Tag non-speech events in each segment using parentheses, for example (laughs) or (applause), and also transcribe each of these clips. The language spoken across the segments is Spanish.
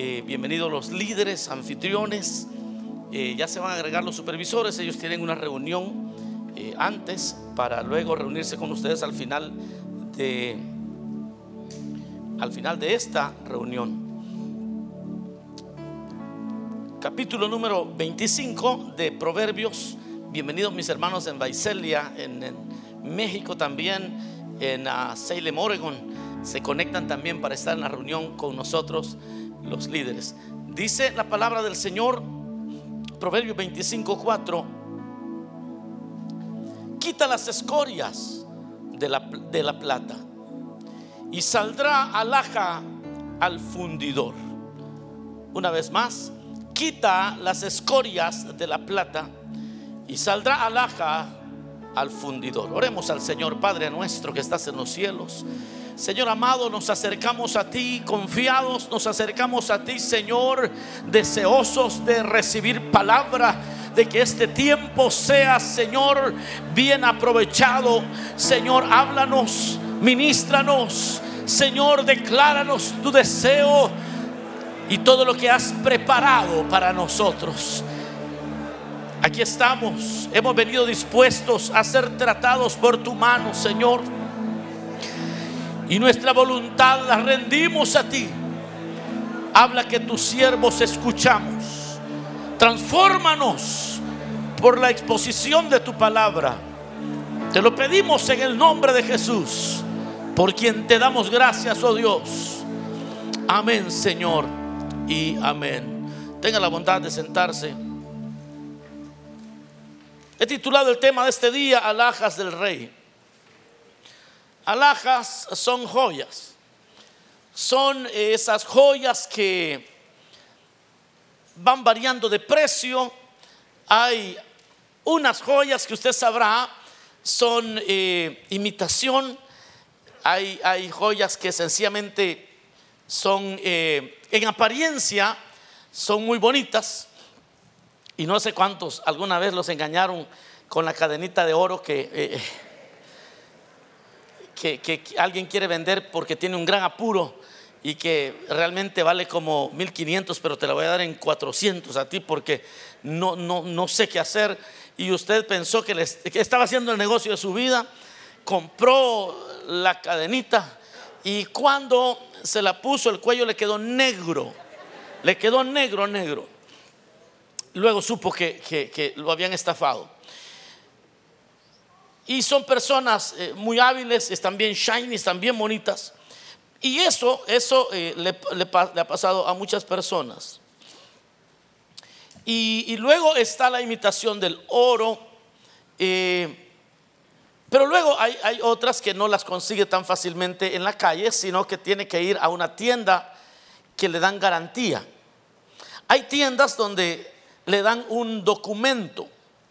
Eh, bienvenidos los líderes, anfitriones. Eh, ya se van a agregar los supervisores. Ellos tienen una reunión eh, antes para luego reunirse con ustedes al final de al final de esta reunión. Capítulo número 25 de Proverbios. Bienvenidos mis hermanos en Baicelia, en, México también, en uh, Salem, Oregon. Se conectan también para estar en la reunión con nosotros los líderes. Dice la palabra del Señor, Proverbios 25, 4. Quita las escorias de la, de la plata y saldrá alhaja al fundidor. Una vez más, quita las escorias de la plata y saldrá alhaja al fundidor. Oremos al Señor Padre nuestro que estás en los cielos. Señor amado, nos acercamos a ti confiados, nos acercamos a ti, Señor, deseosos de recibir palabra, de que este tiempo sea, Señor, bien aprovechado. Señor, háblanos, ministranos, Señor, decláranos tu deseo y todo lo que has preparado para nosotros. Aquí estamos, hemos venido dispuestos a ser tratados por tu mano, Señor y nuestra voluntad la rendimos a ti. Habla que tus siervos escuchamos. Transfórmanos por la exposición de tu palabra. Te lo pedimos en el nombre de Jesús, por quien te damos gracias, oh Dios. Amén, Señor, y amén. Tenga la bondad de sentarse. He titulado el tema de este día, Alhajas del Rey. Alhajas son joyas. Son esas joyas que van variando de precio. Hay unas joyas que usted sabrá son eh, imitación. Hay, hay, joyas que sencillamente son eh, en apariencia son muy bonitas. Y no sé cuántos alguna vez los engañaron con la cadenita de oro que... Eh, que, alguien quiere vender porque tiene un gran apuro y que realmente vale como 1500, pero te la voy a dar en 400 a ti porque no, no, no sé qué hacer. Y usted pensó que, estaba haciendo el negocio de su vida, compró la cadenita y cuando se la puso el cuello le quedó negro, le quedó negro, negro. Luego supo que, que lo habían estafado. Y son personas eh, muy hábiles, están bien shiny, están bien bonitas. Y eso, eso eh, le, ha pasado a muchas personas. Y, luego está la imitación del oro. Eh, pero luego hay, hay, otras que no las consigue tan fácilmente en la calle, sino que tiene que ir a una tienda que le dan garantía. Hay tiendas donde le dan un documento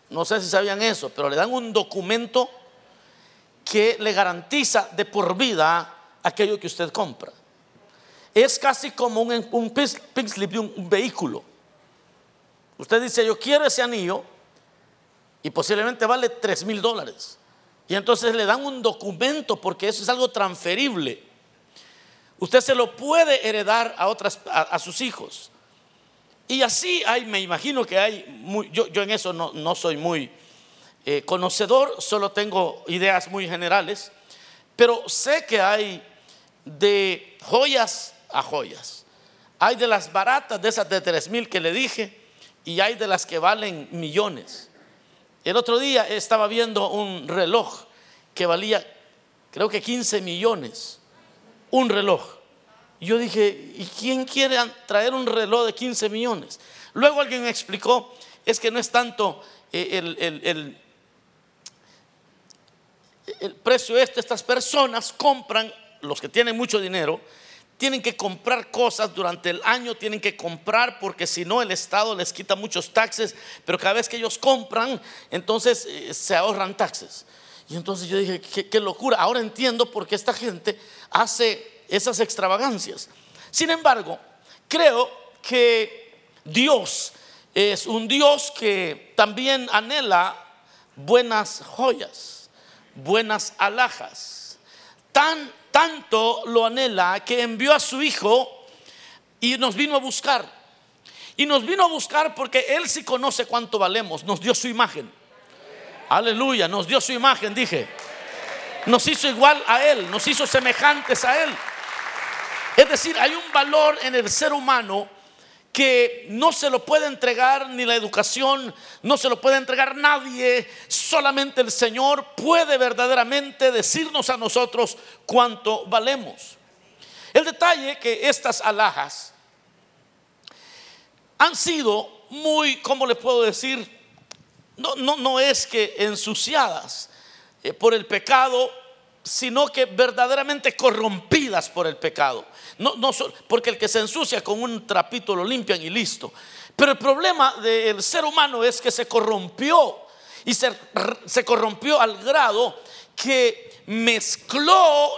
no sé si sabían eso, pero le dan un documento que le garantiza de por vida aquello que usted compra. Es casi como un, un pink slip de un, vehículo. Usted dice, yo quiero ese anillo y posiblemente vale 3 mil dólares. Y entonces le dan un documento porque eso es algo transferible. Usted se lo puede heredar a, otras, a sus hijos. Y así hay, me imagino que hay, yo, en eso no, soy muy eh, conocedor, solo tengo ideas muy generales, pero sé que hay de joyas a joyas. Hay de las baratas, de esas de 3 mil que le dije, y hay de las que valen millones. El otro día estaba viendo un reloj que valía, creo que 15 millones, un reloj. Yo dije, ¿y quién quiere traer un reloj de 15 millones? Luego alguien me explicó, es que no es tanto eh, el, el, precio este, estas personas compran, los que tienen mucho dinero, tienen que comprar cosas durante el año, tienen que comprar porque si no el Estado les quita muchos taxes, pero cada vez que ellos compran, entonces eh, se ahorran taxes. Y entonces yo dije, qué locura, ahora entiendo por qué esta gente hace esas extravagancias. Sin embargo, creo que Dios es un Dios que también anhela buenas joyas, buenas alhajas. Tan, tanto lo anhela que envió a su Hijo y nos vino a buscar. Y nos vino a buscar porque Él sí conoce cuánto valemos. Nos dio su imagen. Aleluya, nos dio su imagen, dije. Nos hizo igual a Él, nos hizo semejantes a Él. Es decir, hay un valor en el ser humano que no se lo puede entregar ni la educación, no se lo puede entregar nadie, solamente el Señor puede verdaderamente decirnos a nosotros cuánto valemos. El detalle que estas alhajas han sido muy, ¿cómo le puedo decir? No, no, no es que ensuciadas eh, por el pecado, sino que verdaderamente corrompidas por el pecado. No, no, porque el que se ensucia con un trapito lo limpian y listo. Pero el problema del ser humano es que se corrompió y se, se corrompió al grado que mezcló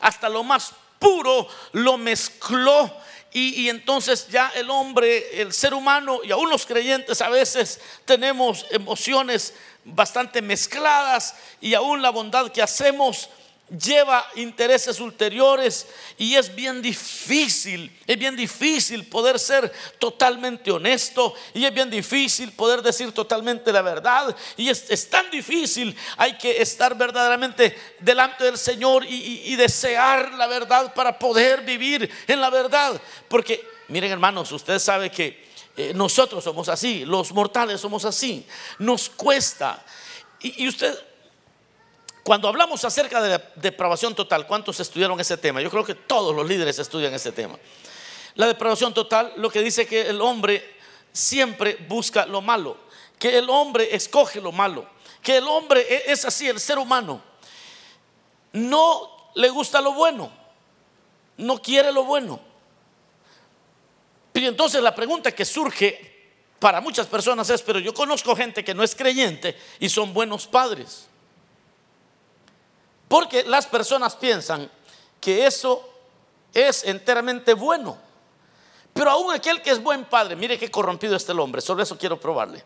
hasta lo más puro, lo mezcló y, y, entonces ya el hombre, el ser humano y aún los creyentes a veces tenemos emociones bastante mezcladas y aún la bondad que hacemos lleva intereses ulteriores y es bien difícil, es bien difícil poder ser totalmente honesto y es bien difícil poder decir totalmente la verdad y es, tan difícil, hay que estar verdaderamente delante del Señor y, desear la verdad para poder vivir en la verdad, porque miren hermanos, usted sabe que eh, nosotros somos así, los mortales somos así, nos cuesta y usted cuando hablamos acerca de la depravación total, ¿cuántos estudiaron ese tema? Yo creo que todos los líderes estudian ese tema. La depravación total lo que dice que el hombre siempre busca lo malo, que el hombre escoge lo malo, que el hombre e-, es así, el ser humano. No le gusta lo bueno, no quiere lo bueno. Y entonces la pregunta que surge para muchas personas es, pero yo conozco gente que no es creyente y son buenos padres. Porque las personas piensan que eso es enteramente bueno. Pero aún aquel que es buen padre, mire qué corrompido está el hombre, sobre eso quiero probarle.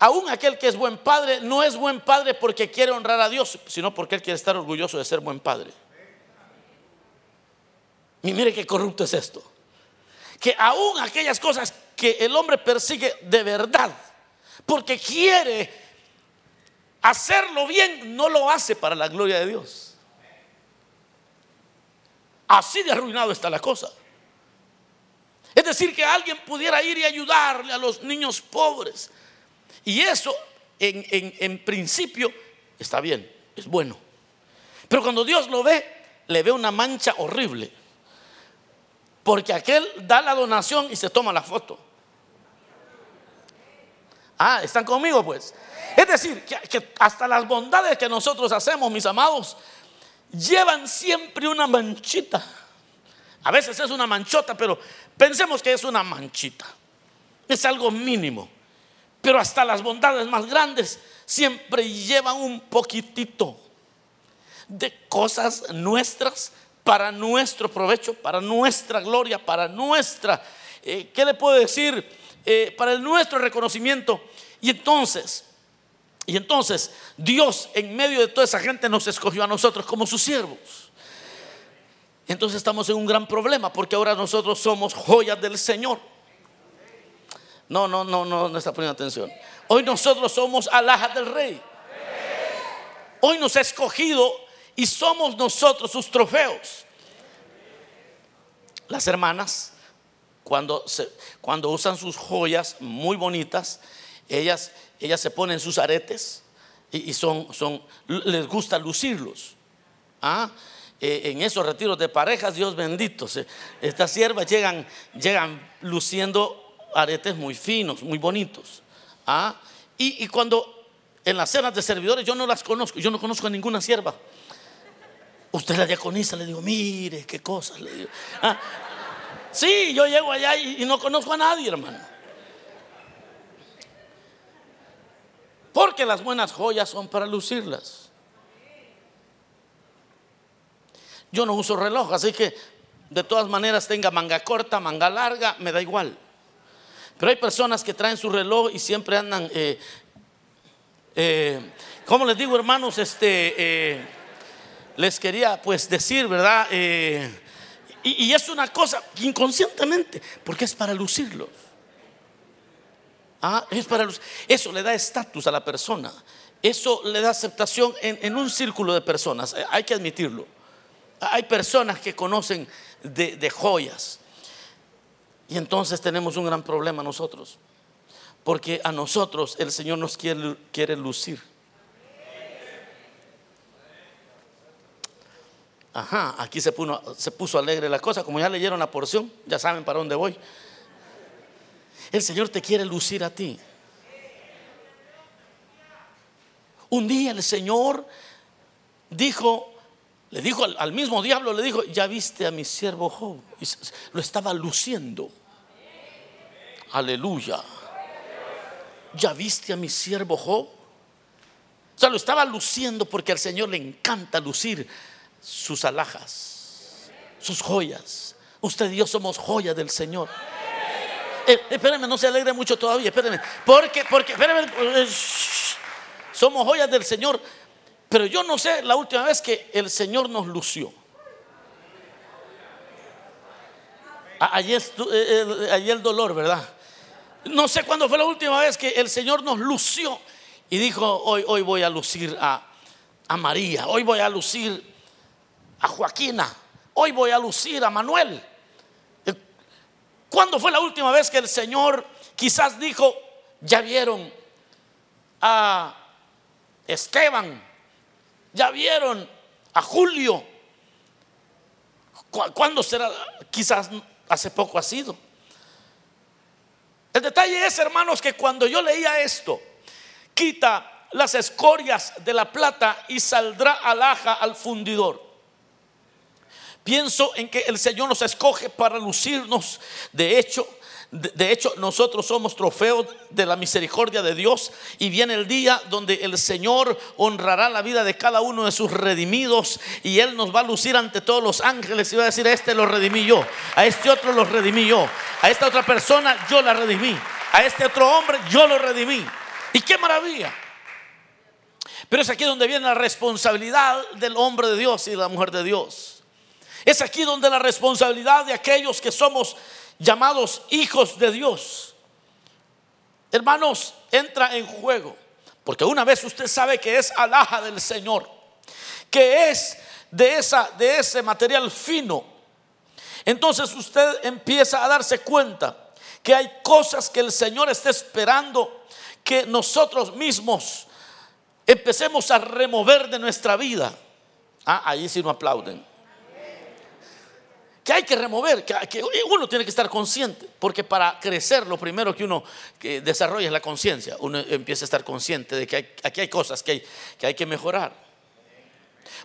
Aún aquel que es buen padre no es buen padre porque quiere honrar a Dios, sino porque él quiere estar orgulloso de ser buen padre. Y mire qué corrupto es esto. Que aún aquellas cosas que el hombre persigue de verdad, porque quiere hacerlo bien no lo hace para la gloria de Dios. Así de arruinado está la cosa. Es decir, que alguien pudiera ir y ayudarle a los niños pobres. Y eso en, en, principio está bien, es bueno. Pero cuando Dios lo ve, le ve una mancha horrible. Porque aquel da la donación y se toma la foto. Ah, ¿están conmigo pues? Es decir, que, hasta las bondades que nosotros hacemos, mis amados, llevan siempre una manchita. A veces es una manchota, pero pensemos que es una manchita. Es algo mínimo. Pero hasta las bondades más grandes siempre llevan un poquitito de cosas nuestras para nuestro provecho, para nuestra gloria, para nuestra, eh, ¿qué le puedo decir? Eh, para nuestro reconocimiento. Y entonces, y entonces Dios en medio de toda esa gente nos escogió a nosotros como sus siervos. Entonces estamos en un gran problema porque ahora nosotros somos joyas del Señor. No, no, no, no, no está poniendo atención. Hoy nosotros somos alhajas del rey. Hoy nos ha escogido y somos nosotros sus trofeos. Las hermanas, cuando, cuando usan sus joyas muy bonitas, ellas ellas se ponen sus aretes y, son, son, les gusta lucirlos. ¿Ah? Eh, en esos retiros de parejas, Dios bendito, estas siervas llegan, llegan luciendo aretes muy finos, muy bonitos. ¿Ah? Y, cuando en las cenas de servidores yo no las conozco, yo no conozco a ninguna sierva. Usted la diaconisa, le digo, mire, qué cosas. Le digo. ¿Ah? Sí, yo llego allá y no conozco a nadie, hermano. Porque las buenas joyas son para lucirlas. Yo no uso reloj, así que de todas maneras tenga manga corta, manga larga, me da igual. Pero hay personas que traen su reloj y siempre andan, eh, eh, como les digo hermanos, este, eh, les quería pues decir, ¿verdad? Y, es una cosa inconscientemente, porque es para lucirlos. Ah, es para Eso le da estatus a la persona. Eso le da aceptación en, un círculo de personas. Eh, hay que admitirlo. Hay personas que conocen de, joyas. Y entonces tenemos un gran problema nosotros. Porque a nosotros el Señor nos quiere lucir. Ajá, aquí se puso, alegre la cosa. Como ya leyeron la porción, ya saben para dónde voy. El Señor te quiere lucir a ti. Un día el Señor dijo, le dijo al, mismo diablo, le dijo, ya viste a mi siervo Job. lo estaba luciendo. Aleluya. ¿Ya viste a mi siervo Job? O sea, lo estaba luciendo porque al Señor le encanta lucir sus alhajas, sus joyas. Usted y yo somos joyas del Señor. Eh, no se alegre mucho todavía, espérenme. Porque, porque, espérenme, eh, somos joyas del Señor. Pero yo no sé la última vez que el Señor nos lució. Ayer, eh, el dolor, ¿verdad? No sé cuándo fue la última vez que el Señor nos lució y dijo, hoy, hoy voy a lucir a, a María, hoy voy a lucir a Joaquina, hoy voy a lucir a Manuel. ¿Cuándo fue la última vez que el Señor quizás dijo, ya vieron a Esteban, ya vieron a Julio? ¿Cuándo será? Quizás hace poco ha sido. El detalle es, hermanos, que cuando yo leía esto, quita las escorias de la plata y saldrá alhaja al fundidor. Pienso en que el Señor nos escoge para lucirnos. De hecho, de hecho, nosotros somos trofeos de la misericordia de Dios y viene el día donde el Señor honrará la vida de cada uno de sus redimidos y Él nos va a lucir ante todos los ángeles y va a decir, a este lo redimí yo, a este otro lo redimí yo, a esta otra persona yo la redimí, a este otro hombre yo lo redimí. Y qué maravilla. Pero es aquí donde viene la responsabilidad del hombre de Dios y de la mujer de Dios. Es aquí donde la responsabilidad de aquellos que somos llamados hijos de Dios, hermanos, entra en juego. Porque una vez usted sabe que es alhaja del Señor, que es de, esa, de ese material fino, entonces usted empieza a darse cuenta que hay cosas que el Señor está esperando que nosotros mismos empecemos a remover de nuestra vida. Ah, ahí sí no aplauden que hay que remover, que, uno tiene que estar consciente, porque para crecer lo primero que uno desarrolla es la conciencia, uno empieza a estar consciente de que aquí hay cosas que hay, que hay que mejorar.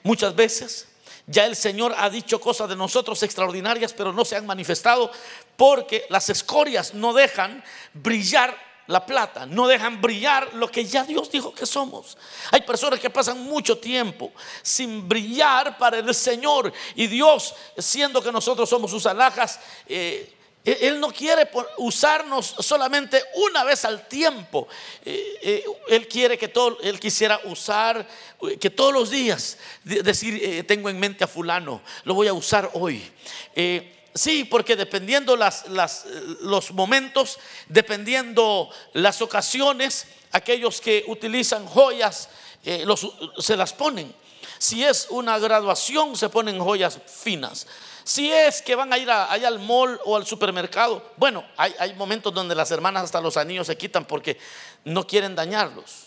Muchas veces ya el Señor ha dicho cosas de nosotros extraordinarias, pero no se han manifestado porque las escorias no dejan brillar la plata, no dejan brillar lo que ya Dios dijo que somos. Hay personas que pasan mucho tiempo sin brillar para el Señor y Dios, siendo que nosotros somos sus alhajas, eh, él no quiere usarnos solamente una vez al tiempo. Eh, eh, él quiere que todo, Él quisiera usar, que todos los días decir, tengo en mente a fulano, lo voy a usar hoy. Sí, porque dependiendo las, los momentos, dependiendo las ocasiones, aquellos que utilizan joyas eh, se las ponen. Si es una graduación, se ponen joyas finas. Si es que van a ir allá al mall o al supermercado, bueno, hay, hay momentos donde las hermanas hasta los anillos se quitan porque no quieren dañarlos.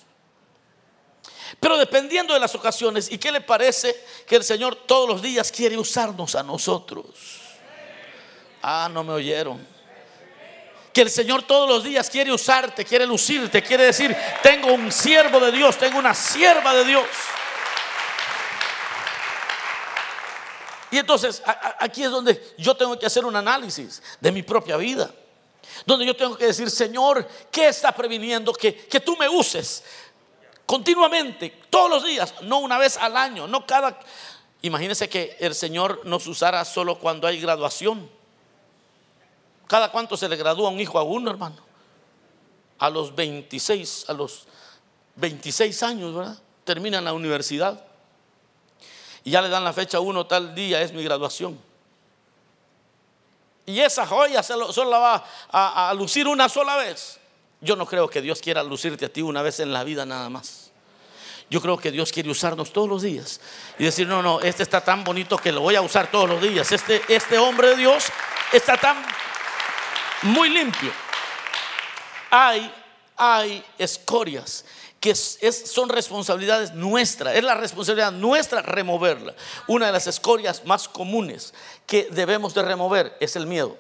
Pero dependiendo de las ocasiones, ¿y qué le parece que el Señor todos los días quiere usarnos a nosotros? Ah, no me oyeron. Que el Señor todos los días quiere usarte, quiere lucirte, quiere decir, tengo un siervo de Dios, tengo una sierva de Dios. Y entonces aquí es donde yo tengo que hacer un análisis de mi propia vida. Donde yo tengo que decir, Señor, ¿qué está previniendo que, que tú me uses continuamente, todos los días, no una vez al año, no cada... Imagínense que el Señor nos usara solo cuando hay graduación. ¿Cada cuánto se le gradúa un hijo a uno, hermano? A los 26, a los 26 años, ¿verdad? Terminan la universidad. Y ya le dan la fecha a uno, tal día es mi graduación. y esa joya solo la va a, a lucir una sola vez. Yo no creo que Dios quiera lucirte a ti una vez en la vida nada más. Yo creo que Dios quiere usarnos todos los días y decir, no, no, este está tan bonito que lo voy a usar todos los días. Este, este hombre de Dios está tan muy limpio. Hay, hay escorias que son responsabilidades nuestras, es la responsabilidad nuestra removerla. Una de las escorias más comunes que debemos de remover es el miedo.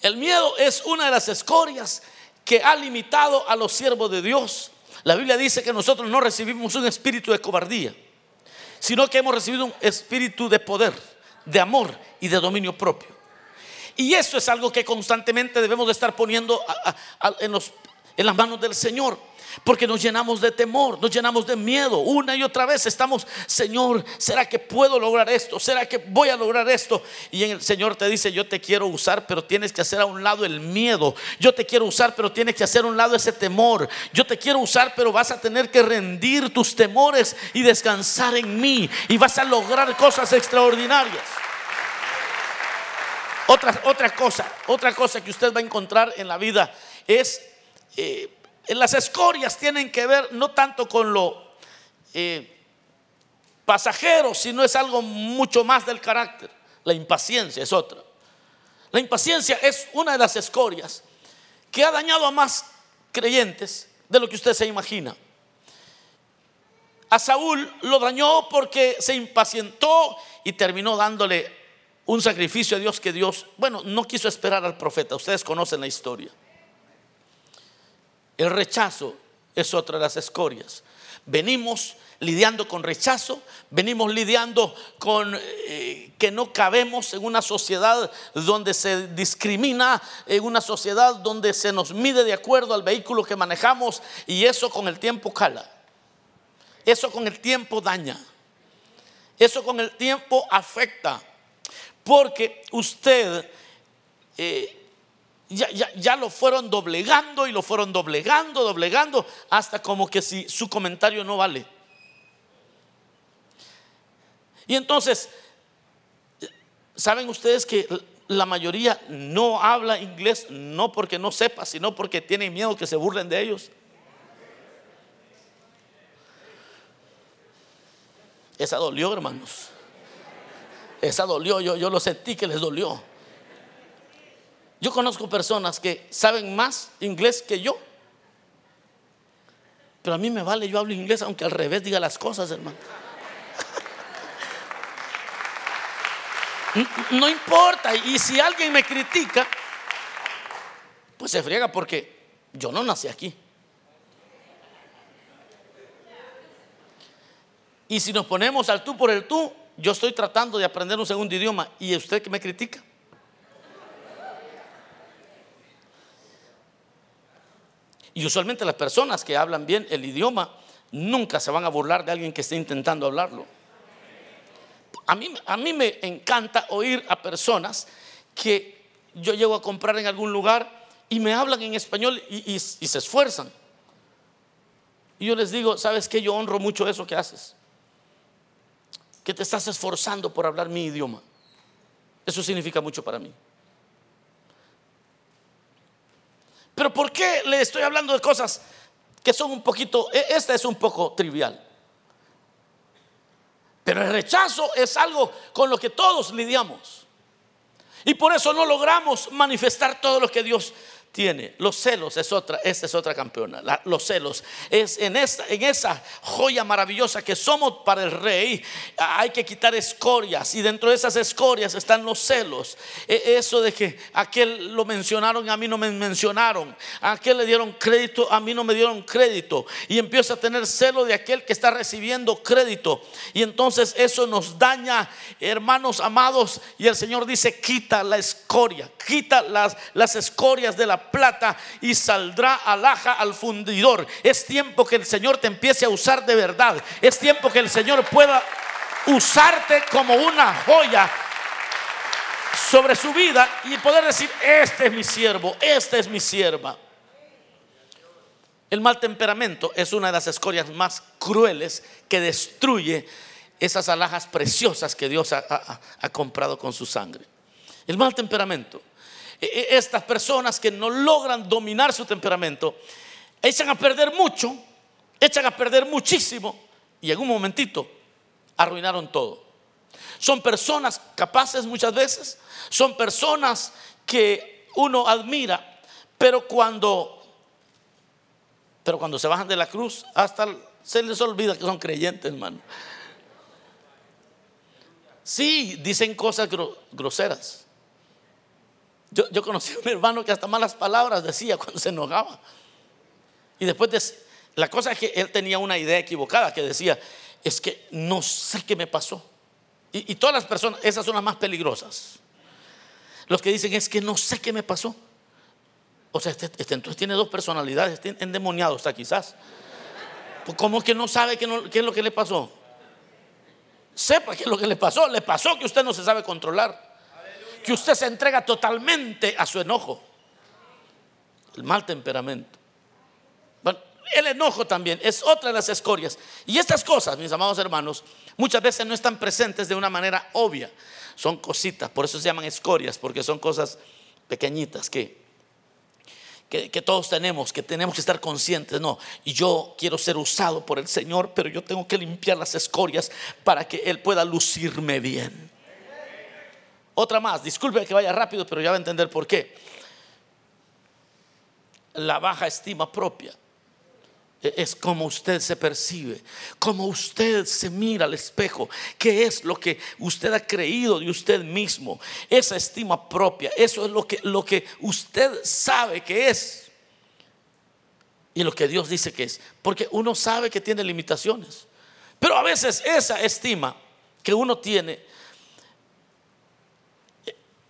El miedo es una de las escorias que ha limitado a los siervos de Dios la Biblia dice que nosotros no recibimos un espíritu de cobardía, sino que hemos recibido un espíritu de poder, de amor y de dominio propio. Y eso es algo que constantemente debemos de estar poniendo en, en las manos del Señor. Porque nos llenamos de temor, nos llenamos de miedo. Una y otra vez estamos, Señor, ¿será que puedo lograr esto? ¿Será que voy a lograr esto? Y el Señor te dice, yo te quiero usar, pero tienes que hacer a un lado el miedo. Yo te quiero usar, pero tienes que hacer a un lado ese temor. Yo te quiero usar, pero vas a tener que rendir tus temores y descansar en mí. Y vas a lograr cosas extraordinarias. Otra, otra cosa, otra cosa que usted va a encontrar en la vida es... Eh, las escorias tienen que ver no tanto con lo eh, pasajero, sino es algo mucho más del carácter. La impaciencia es otra. La impaciencia es una de las escorias que ha dañado a más creyentes de lo que usted se imagina. A Saúl lo dañó porque se impacientó y terminó dándole un sacrificio a Dios que Dios, bueno, no quiso esperar al profeta. Ustedes conocen la historia. El rechazo es otra de las escorias. Venimos lidiando con rechazo, venimos lidiando con eh, que no cabemos en una sociedad donde se discrimina, en una sociedad donde se nos mide de acuerdo al vehículo que manejamos y eso con el tiempo cala, eso con el tiempo daña, eso con el tiempo afecta, porque usted eh, ya, lo fueron doblegando y lo fueron doblegando, doblegando, hasta como que si su comentario no vale. Y entonces, ¿saben ustedes que la mayoría no habla inglés no porque no sepa, sino porque tienen miedo que se burlen de ellos? Esa dolió, hermanos. Esa dolió, yo, yo lo sentí que les dolió. Yo conozco personas que saben más inglés que yo. Pero a mí me vale, yo hablo inglés aunque al revés diga las cosas, hermano. No importa. Y si alguien me critica, pues se friega porque yo no nací aquí. Y si nos ponemos al tú por el tú, yo estoy tratando de aprender un segundo idioma y usted que me critica. Y usualmente las personas que hablan bien el idioma nunca se van a burlar de alguien que esté intentando hablarlo. A mí, a mí me encanta oír a personas que yo llego a comprar en algún lugar y me hablan en español y, se esfuerzan. Y yo les digo, ¿sabes qué? Yo honro mucho eso que haces. Que te estás esforzando por hablar mi idioma. Eso significa mucho para mí. Pero ¿por qué le estoy hablando de cosas que son un poquito, e, esta es un poco trivial? Pero el rechazo es algo con lo que todos lidiamos. Y por eso no logramos manifestar todo lo que Dios tiene. Los celos es otra, esta es otra campeona. los celos es en esa, en esa joya maravillosa que somos para el rey. Hay que quitar escorias y dentro de esas escorias están los celos. E, eso de que aquel lo mencionaron, a mí no me mencionaron. Aquel le dieron crédito, a mí no me dieron crédito. Y empieza a tener celo de aquel que está recibiendo crédito. Y entonces eso nos daña, hermanos amados. Y el Señor dice: quita la escoria, quita las, las escorias de la plata y saldrá alhaja al fundidor. Es tiempo que el Señor te empiece a usar de verdad. Es tiempo que el Señor pueda usarte como una joya sobre su vida y poder decir, este es mi siervo, esta es mi sierva. El mal temperamento es una de las escorias más crueles que destruye esas alhajas preciosas que Dios ha comprado con su sangre. El mal temperamento. E, e, estas personas que no logran dominar su temperamento echan a perder mucho, echan a perder muchísimo y en un momentito arruinaron todo. Son personas capaces muchas veces, son personas que uno admira, pero cuando pero cuando se bajan de la cruz, hasta se les olvida que son creyentes, hermano. Sí, dicen cosas groseras. Yo, conocí a un hermano que hasta malas palabras decía cuando se enojaba. Y después de, la cosa es que él tenía una idea equivocada que decía, es que no sé qué me pasó. Y, todas las personas, esas son las más peligrosas. Los que dicen es que no sé qué me pasó. O sea, este, este entonces tiene dos personalidades, está endemoniado está quizás. Pues, ¿Cómo que no sabe qué, es lo que le pasó? Sepa qué es lo que le pasó. Le pasó que usted no se sabe controlar. Que usted se entrega totalmente a su enojo. El mal temperamento. Bueno, el enojo también es otra de las escorias. Y estas cosas, mis amados hermanos, muchas veces no están presentes de una manera obvia. Son cositas, por eso se llaman escorias, porque son cosas pequeñitas que, que, todos tenemos, que tenemos que estar conscientes. No, yo quiero ser usado por el Señor, pero yo tengo que limpiar las escorias para que Él pueda lucirme bien. Otra más, disculpe que vaya rápido, pero ya va a entender por qué. La baja estima propia. E-, es como usted se percibe, como usted se mira al espejo, qué es lo que usted ha creído de usted mismo, esa estima propia, eso es lo que, lo que usted sabe que es y lo que Dios dice que es, porque uno sabe que tiene limitaciones, pero a veces esa estima que uno tiene,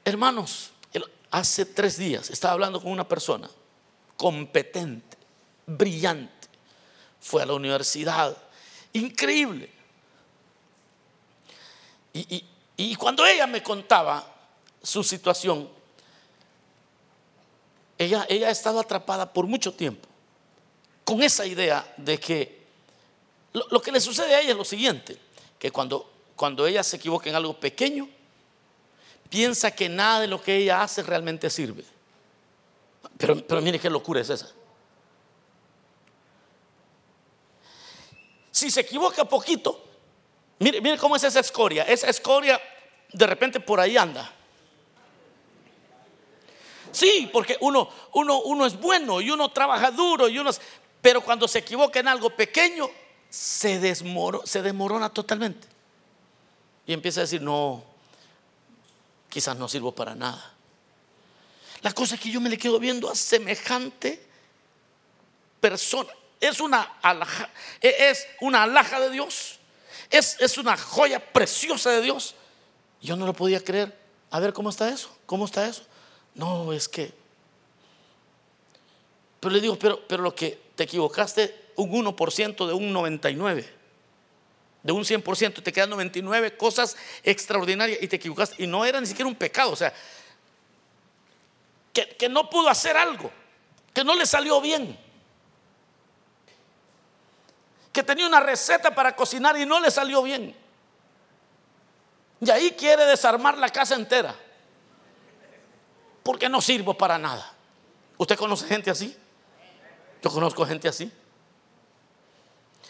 hermanos, hace tres días estaba hablando con una persona competente, brillante, fue a la universidad. Increíble. Y, cuando ella me contaba su situación, ella, ella ha estado atrapada por mucho tiempo con esa idea de que lo, que le sucede a ella es lo siguiente, que cuando, cuando ella se equivoca en algo pequeño, piensa que nada de lo que ella hace realmente sirve. Pero, pero mire qué locura es esa. Si se equivoca poquito, mire, mire cómo es esa escoria. Esa escoria de repente por ahí anda. Sí, porque uno, uno, uno es bueno y uno trabaja duro y uno pero cuando se equivoca en algo pequeño, se, se desmorona totalmente. Y empieza a decir, no, quizás no sirvo para nada. La cosa es que yo me le quedo viendo a semejante persona es una alhaja, e-, es una alhaja de Dios, es, es una joya preciosa de Dios. Yo no lo podía creer. A ver, ¿cómo está eso? ¿Cómo está eso? No, es que... Pero le digo, pero, pero lo que te equivocaste un 1% de un 99, de un 100%, te quedan 99 cosas extraordinarias y te equivocaste. Y no era ni siquiera un pecado, o sea, que, que no pudo hacer algo, que no le salió bien que tenía una receta para cocinar y no le salió bien. Y ahí quiere desarmar la casa entera. Porque no sirvo para nada. ¿Usted conoce gente así? Yo conozco gente así.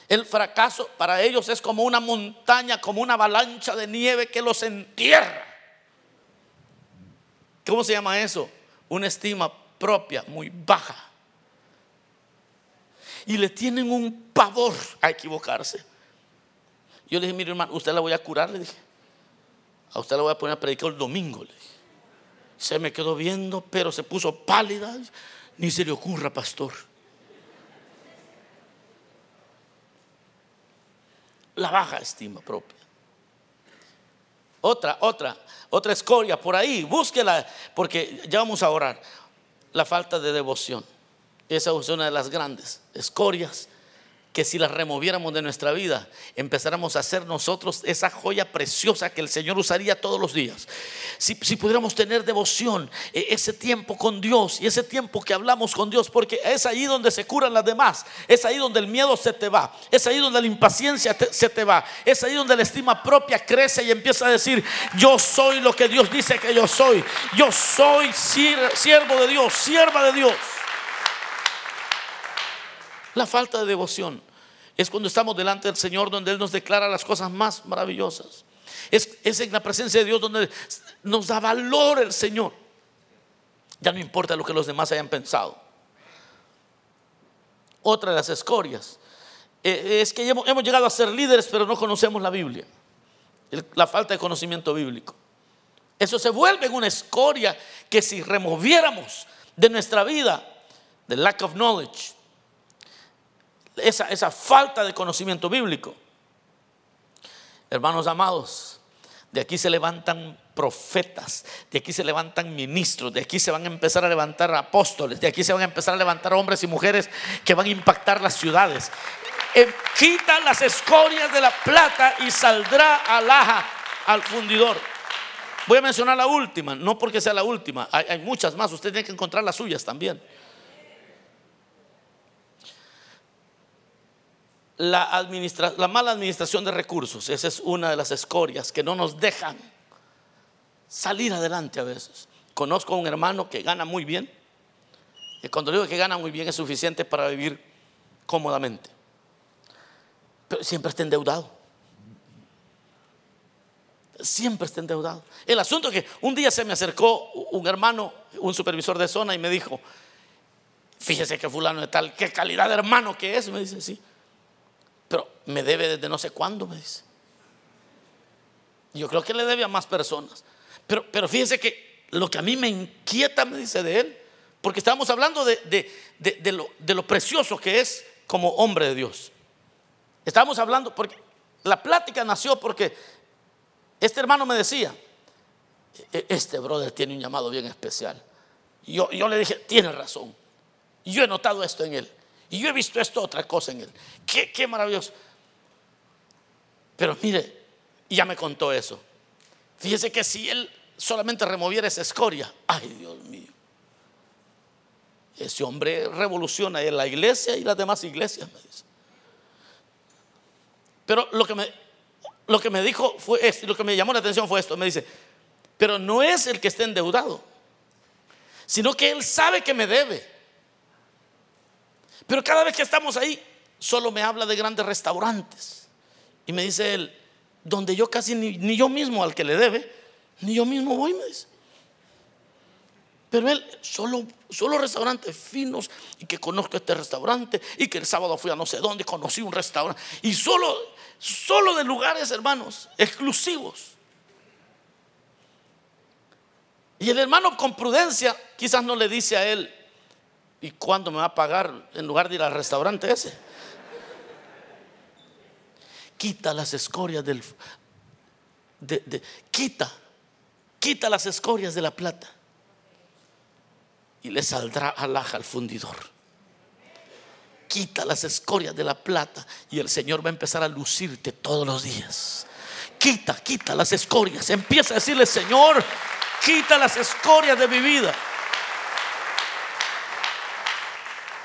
El fracaso para ellos es como una montaña, como una avalancha de nieve que los entierra. ¿Cómo se llama eso? Una estima propia muy baja y le tienen un pavor a equivocarse. Yo le dije, mire hermano, usted la voy a curar, le dije. A usted la voy a poner a predicar el domingo, le dije. Se me quedó viendo, pero se puso pálida. Ni se le ocurra, pastor. La baja estima propia. Otra, otra, otra escoria por ahí, búsquela, porque ya vamos a orar. La falta de devoción. Esa es una de las grandes escorias que si las removiéramos de nuestra vida, empezáramos a ser nosotros esa joya preciosa que el Señor usaría todos los días. Si, si pudiéramos tener devoción, e, ese tiempo con Dios y ese tiempo que hablamos con Dios, porque es ahí donde se curan las demás, es ahí donde el miedo se te va, es ahí donde la impaciencia se te va, es ahí donde la estima propia crece y empieza a decir, yo soy lo que Dios dice que yo soy, yo soy siervo de Dios, sierva de Dios. La falta de devoción es cuando estamos delante del Señor donde Él nos declara las cosas más maravillosas. Es, en la presencia de Dios donde nos da valor el Señor. Ya no importa lo que los demás hayan pensado. Otra de las escorias eh, es que hemos, llegado a ser líderes pero no conocemos la Biblia. la falta de conocimiento bíblico. Eso se vuelve en una escoria que si removiéramos de nuestra vida, the lack of knowledge, esa, falta de conocimiento bíblico. Hermanos amados, de aquí se levantan profetas, de aquí se levantan ministros, de aquí se van a empezar a levantar apóstoles, de aquí se van a empezar a levantar hombres y mujeres que van a impactar las ciudades. Eh, quita las escorias de la plata y saldrá alhaja al fundidor. Voy a mencionar la última, no porque sea la última, hay, hay muchas más, usted tiene que encontrar las suyas también. La, la mala administración de recursos, esa es una de las escorias que no nos dejan salir adelante a veces. Conozco a un hermano que gana muy bien, y cuando digo que gana muy bien es suficiente para vivir cómodamente, pero siempre está endeudado. Siempre está endeudado. El asunto es que un día se me acercó un hermano, un supervisor de zona, y me dijo, fíjese que fulano de tal, qué calidad de hermano que es, me dice, sí. Pero me debe desde no sé cuándo, me dice. Yo creo que le debe a más personas. Pero, pero fíjese que lo que a mí me inquieta, me dice de él, porque estamos hablando de, lo, de lo precioso que es como hombre de Dios. Estábamos hablando, porque la plática nació porque este hermano me decía, e, este brother tiene un llamado bien especial. Yo, yo le dije, tiene razón. Yo he notado esto en él. Y yo he visto esto otra cosa en él. Qué, maravilloso. Pero mire, ya me contó eso. Fíjese que si él solamente removiera esa escoria, ay Dios mío, ese hombre revoluciona en la iglesia y las demás iglesias, me dice. Pero lo que me, lo que me dijo fue esto, lo que me llamó la atención fue esto, me dice, pero no es el que esté endeudado, sino que él sabe que me debe. Pero cada vez que estamos ahí, solo me habla de grandes restaurantes. Y me dice él, donde yo casi ni, yo mismo al que le debe, ni yo mismo voy, me dice. Pero él, solo, solo restaurantes finos y que conozco este restaurante y que el sábado fui a no sé dónde, conocí un restaurante. Y solo, solo de lugares, hermanos, exclusivos. Y el hermano con prudencia quizás no le dice a él, ¿Y cuándo me va a pagar en lugar de ir al restaurante ese? Quita las escorias del... quita, quita las escorias de la plata y le saldrá alhaja al fundidor. Quita las escorias de la plata y el Señor va a empezar a lucirte todos los días. Quita, quita las escorias. Empieza a decirle, Señor, quita las escorias de mi vida.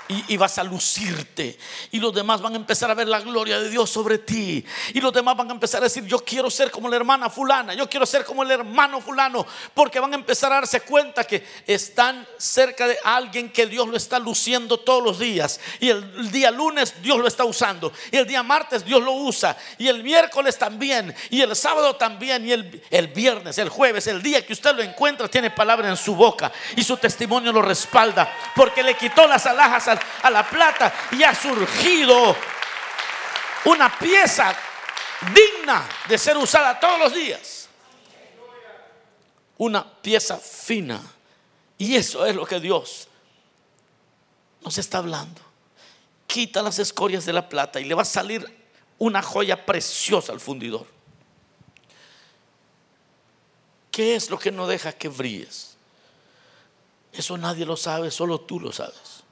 Y, vas a lucirte. Y los demás van a empezar a ver la gloria de Dios sobre ti. Y los demás van a empezar a decir, yo quiero ser como la hermana fulana, yo quiero ser como el hermano fulano. Porque van a empezar a darse cuenta que están cerca de alguien que Dios lo está luciendo todos los días. Y el día lunes Dios lo está usando. Y el día martes Dios lo usa. Y el miércoles también. Y el sábado también. Y el, el viernes, el jueves, el día que usted lo encuentra, tiene palabra en su boca. Y su testimonio lo respalda. Porque le quitó las alhajas al a la plata y ha surgido una pieza digna de ser usada todos los días. Una pieza fina. Y eso es lo que Dios nos está hablando. Quita las escorias de la plata y le va a salir una joya preciosa al fundidor. ¿Qué es lo que no deja que brilles? Eso nadie lo sabe, solo tú lo sabes.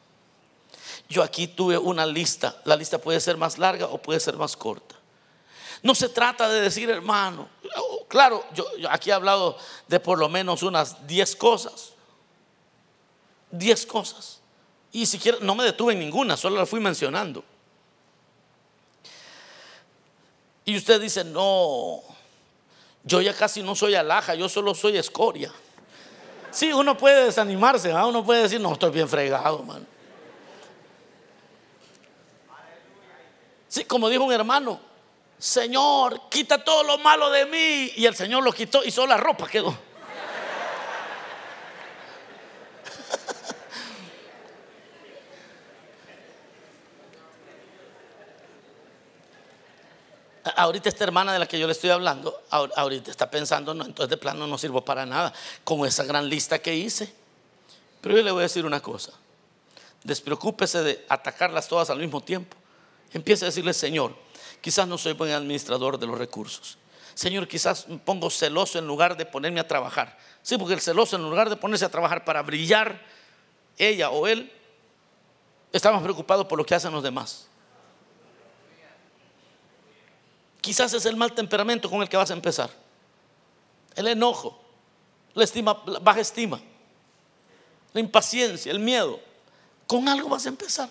Yo aquí tuve una lista. La lista puede ser más larga o puede ser más corta. No se trata de decir, hermano, claro, yo, aquí he hablado de por lo menos unas 10 cosas. 10 cosas. Y siquiera no me detuve en ninguna, solo la fui mencionando. Y usted dice, no, yo ya casi no soy alhaja, yo solo soy escoria. Sí, uno puede desanimarse, uno puede decir, no, estoy bien fregado, man. Sí, como dijo un hermano, Señor, quita todo lo malo de mí. Y el Señor lo quitó y solo la ropa quedó. (laughs) ahorita esta hermana de la que yo le estoy hablando, ahorita está pensando, no, entonces de plano no sirvo para nada con esa gran lista que hice. Pero yo le voy a decir una cosa, despreocúpese de atacarlas todas al mismo tiempo. Empiece a decirle, Señor, quizás no soy buen administrador de los recursos. Señor, quizás me pongo celoso en lugar de ponerme a trabajar. Sí, porque el celoso en lugar de ponerse a trabajar para brillar, ella o él, está más preocupado por lo que hacen los demás. Quizás es el mal temperamento con el que vas a empezar. El enojo, la, estima, baja estima, la impaciencia, el miedo. Con algo vas a empezar.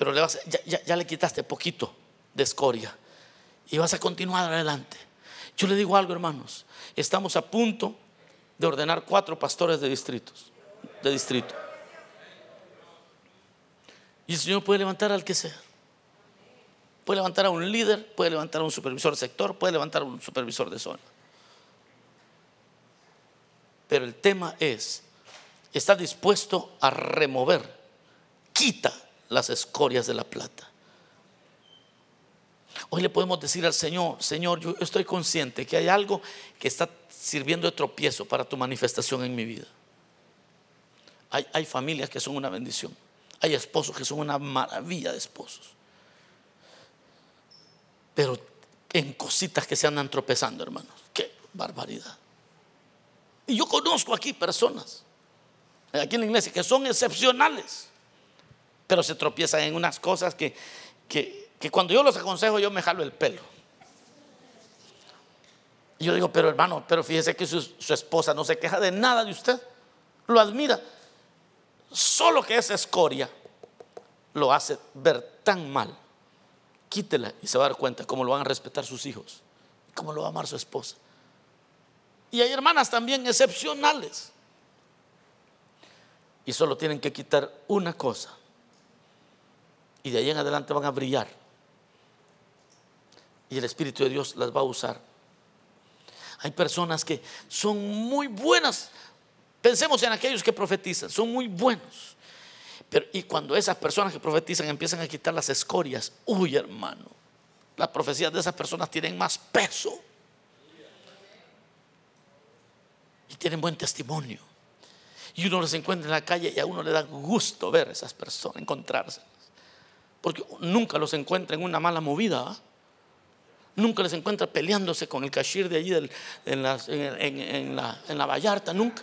Pero le vas, ya, ya le quitaste poquito de escoria y vas a continuar adelante. Yo le digo algo, hermanos. Estamos a punto de ordenar cuatro pastores de distritos, de distrito. Y el Señor puede levantar al que sea. Puede levantar a un líder, puede levantar a un supervisor de sector, puede levantar a un supervisor de zona. Pero el tema es, está dispuesto a remover, quita las escorias de la plata. Hoy le podemos decir al Señor, Señor, yo estoy consciente que hay algo que está sirviendo de tropiezo para tu manifestación en mi vida. Hay, familias que son una bendición. Hay esposos que son una maravilla de esposos pero en cositas que se andan tropezando, hermanos. Qué barbaridad. Y yo conozco aquí personas, aquí en la iglesia, que son excepcionales, pero se tropiezan en unas cosas que, que, cuando yo los aconsejo yo me jalo el pelo. Yo digo, pero hermano, pero fíjese que su, su esposa no se queja de nada de usted, lo admira. Solo que esa escoria lo hace ver tan mal quítela y se va a dar cuenta cómo lo van a respetar sus hijos, cómo lo va a amar su esposa. Y hay hermanas también excepcionales. Y solo tienen que quitar una cosa. Y de ahí en adelante van a brillar. Y el Espíritu de Dios las va a usar. Hay personas que son muy buenas. Pensemos en aquellos que profetizan. Son muy buenos y cuando esas personas que profetizan empiezan a quitar las escorias, uy hermano, las profecías de esas personas tienen más peso. Y tienen buen testimonio. Y uno los encuentra en la calle y a uno le da gusto ver a esas personas, encontrarse. Porque nunca los encuentra en una mala movida. ¿ah? Nunca les encuentra peleándose con el cashir de allí en, la, en, la, Vallarta, nunca.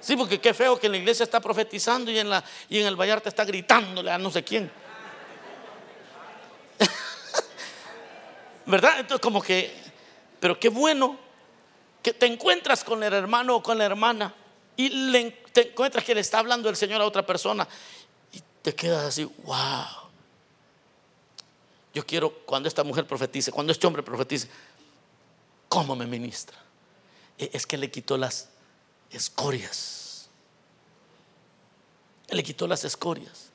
Sí, porque qué feo que en la iglesia está profetizando y en, la, y en el Vallarta está gritándole a no sé quién. (laughs) ¿Verdad? Entonces como que, pero qué bueno que te encuentras con el hermano o con la hermana y le, te encuentras que le está hablando el Señor a otra persona te quedas así, wow. Yo quiero cuando esta mujer profetice, cuando este hombre profetice, ¿cómo me ministra? E, es que le quitó las escorias. Le quitó las escorias.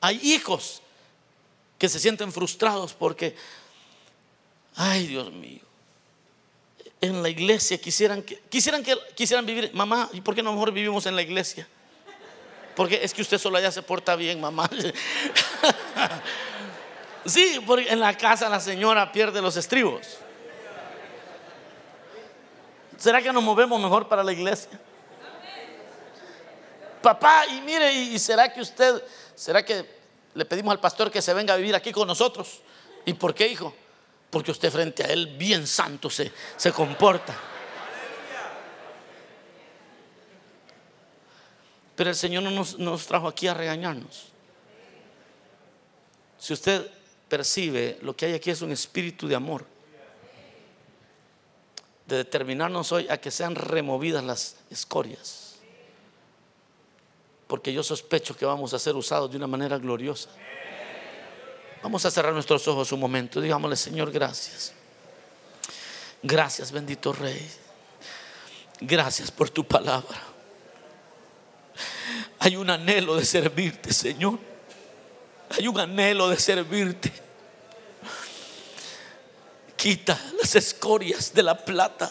Hay hijos que se sienten frustrados porque, ay Dios mío, en la iglesia quisieran que, quisieran que quisieran vivir, mamá, ¿y por qué no mejor vivimos en la iglesia? Porque es que usted solo allá se porta bien, mamá. (laughs) sí, porque en la casa la señora pierde los estribos. ¿Será que nos movemos mejor para la iglesia? Papá, y mire, y será que usted, será que le pedimos al pastor que se venga a vivir aquí con nosotros? ¿Y por qué, hijo? Porque usted frente a él bien santo se, se comporta. Pero el Señor no nos, trajo aquí a regañarnos. Si usted percibe, lo que hay aquí es un espíritu de amor. De determinarnos hoy a que sean removidas las escorias. Porque yo sospecho que vamos a ser usados de una manera gloriosa. Vamos a cerrar nuestros ojos un momento. Digámosle, Señor, gracias. Gracias, bendito Rey. Gracias por tu palabra. Hay un anhelo de servirte, Señor. Hay un anhelo de servirte. Quita las escorias de la plata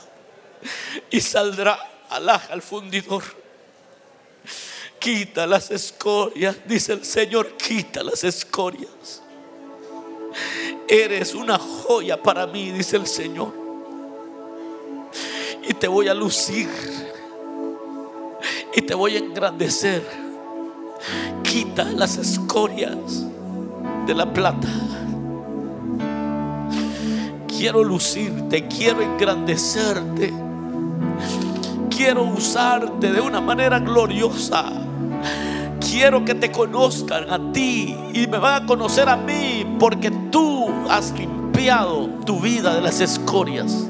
y saldrá alhaja al fundidor. Quita las escorias, dice el Señor, quita las escorias. Eres una joya para mí, dice el Señor. Y te voy a lucir. Y te voy a engrandecer. Quita las escorias de la plata. Quiero lucirte, quiero engrandecerte. Quiero usarte de una manera gloriosa quiero que te conozcan a ti y me van a conocer a mí porque tú has limpiado tu vida de las escorias.